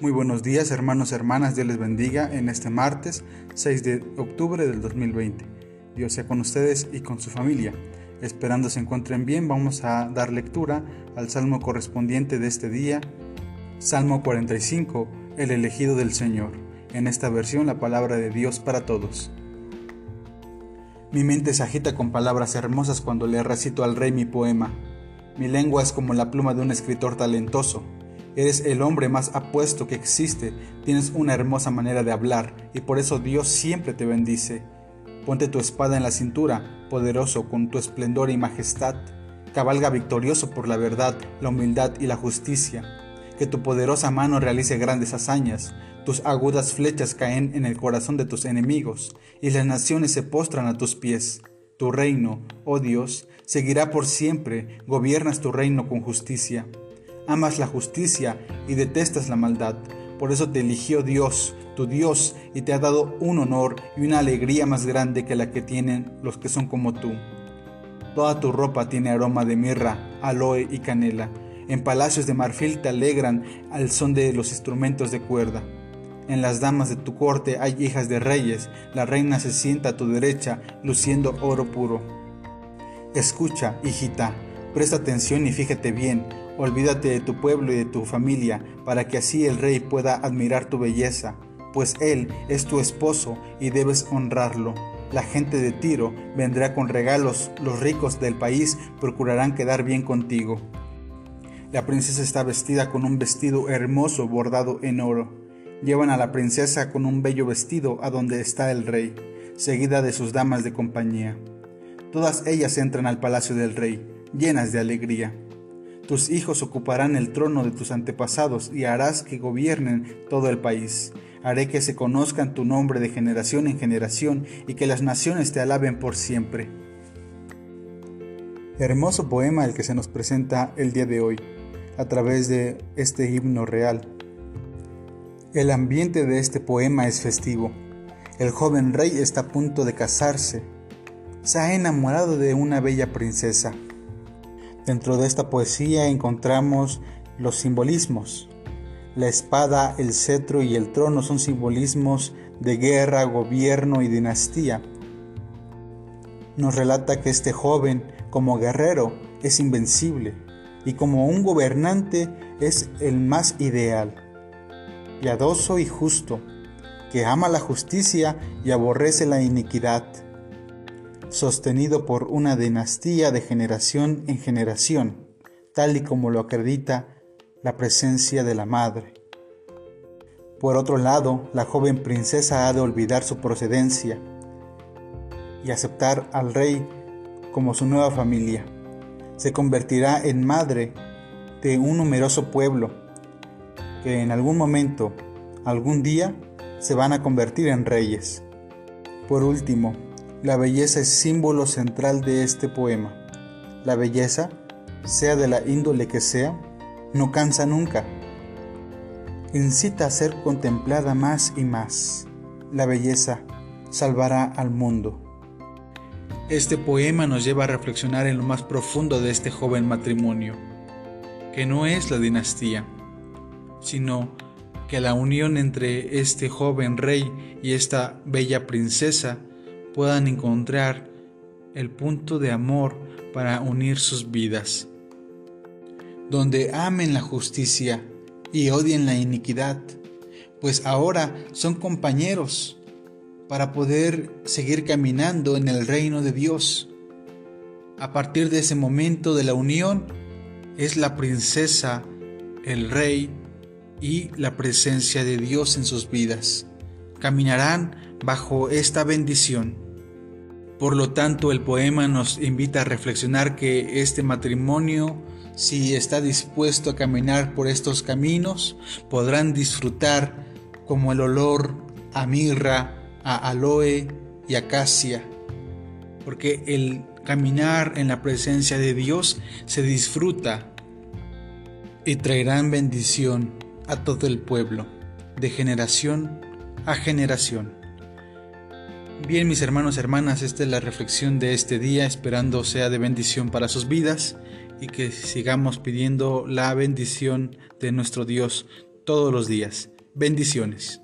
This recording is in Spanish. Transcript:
Muy buenos días hermanos hermanas, Dios les bendiga en este martes 6 de octubre del 2020. Dios sea con ustedes y con su familia. Esperando se encuentren bien, vamos a dar lectura al salmo correspondiente de este día, Salmo 45, el elegido del Señor. En esta versión la palabra de Dios para todos. Mi mente se agita con palabras hermosas cuando le recito al rey mi poema. Mi lengua es como la pluma de un escritor talentoso Eres el hombre más apuesto que existe, tienes una hermosa manera de hablar y por eso Dios siempre te bendice. Ponte tu espada en la cintura, poderoso con tu esplendor y majestad. Cabalga victorioso por la verdad, la humildad y la justicia. Que tu poderosa mano realice grandes hazañas. Tus agudas flechas caen en el corazón de tus enemigos, y las naciones se postran a tus pies. Tu reino, oh Dios, seguirá por siempre, gobiernas tu reino con justicia amas la justicia y detestas la maldad. Por eso te eligió Dios, tu Dios, y te ha dado un honor y una alegría más grande que la que tienen los que son como tú. Toda tu ropa tiene aroma de mirra, aloe y canela. En palacios de marfil te alegran al son de los instrumentos de cuerda. En las damas de tu corte hay hijas de reyes, la reina se sienta a tu derecha, luciendo oro puro. Escucha, hijita, presta atención y fíjate bien, Olvídate de tu pueblo y de tu familia, para que así el rey pueda admirar tu belleza, pues él es tu esposo y debes honrarlo. La gente de Tiro vendrá con regalos, los ricos del país procurarán quedar bien contigo. La princesa está vestida con un vestido hermoso bordado en oro. Llevan a la princesa con un bello vestido a donde está el rey, seguida de sus damas de compañía. Todas ellas entran al palacio del rey, llenas de alegría. Tus hijos ocuparán el trono de tus antepasados y harás que gobiernen todo el país. Haré que se conozcan tu nombre de generación en generación y que las naciones te alaben por siempre. Hermoso poema el que se nos presenta el día de hoy, a través de este himno real. El ambiente de este poema es festivo. El joven rey está a punto de casarse. Se ha enamorado de una bella princesa. Dentro de esta poesía encontramos los simbolismos. La espada, el cetro y el trono son simbolismos de guerra, gobierno y dinastía. Nos relata que este joven, como guerrero, es invencible y como un gobernante es el más ideal, piadoso y justo, que ama la justicia y aborrece la iniquidad sostenido por una dinastía de generación en generación, tal y como lo acredita la presencia de la madre. Por otro lado, la joven princesa ha de olvidar su procedencia y aceptar al rey como su nueva familia. Se convertirá en madre de un numeroso pueblo que en algún momento, algún día, se van a convertir en reyes. Por último, la belleza es símbolo central de este poema. La belleza, sea de la índole que sea, no cansa nunca. Incita a ser contemplada más y más. La belleza salvará al mundo. Este poema nos lleva a reflexionar en lo más profundo de este joven matrimonio, que no es la dinastía, sino que la unión entre este joven rey y esta bella princesa puedan encontrar el punto de amor para unir sus vidas, donde amen la justicia y odien la iniquidad, pues ahora son compañeros para poder seguir caminando en el reino de Dios. A partir de ese momento de la unión, es la princesa, el rey y la presencia de Dios en sus vidas. Caminarán bajo esta bendición. Por lo tanto, el poema nos invita a reflexionar que este matrimonio, si está dispuesto a caminar por estos caminos, podrán disfrutar como el olor a mirra, a aloe y acacia, porque el caminar en la presencia de Dios se disfruta y traerán bendición a todo el pueblo, de generación a generación. Bien, mis hermanos y hermanas, esta es la reflexión de este día, esperando sea de bendición para sus vidas y que sigamos pidiendo la bendición de nuestro Dios todos los días. Bendiciones.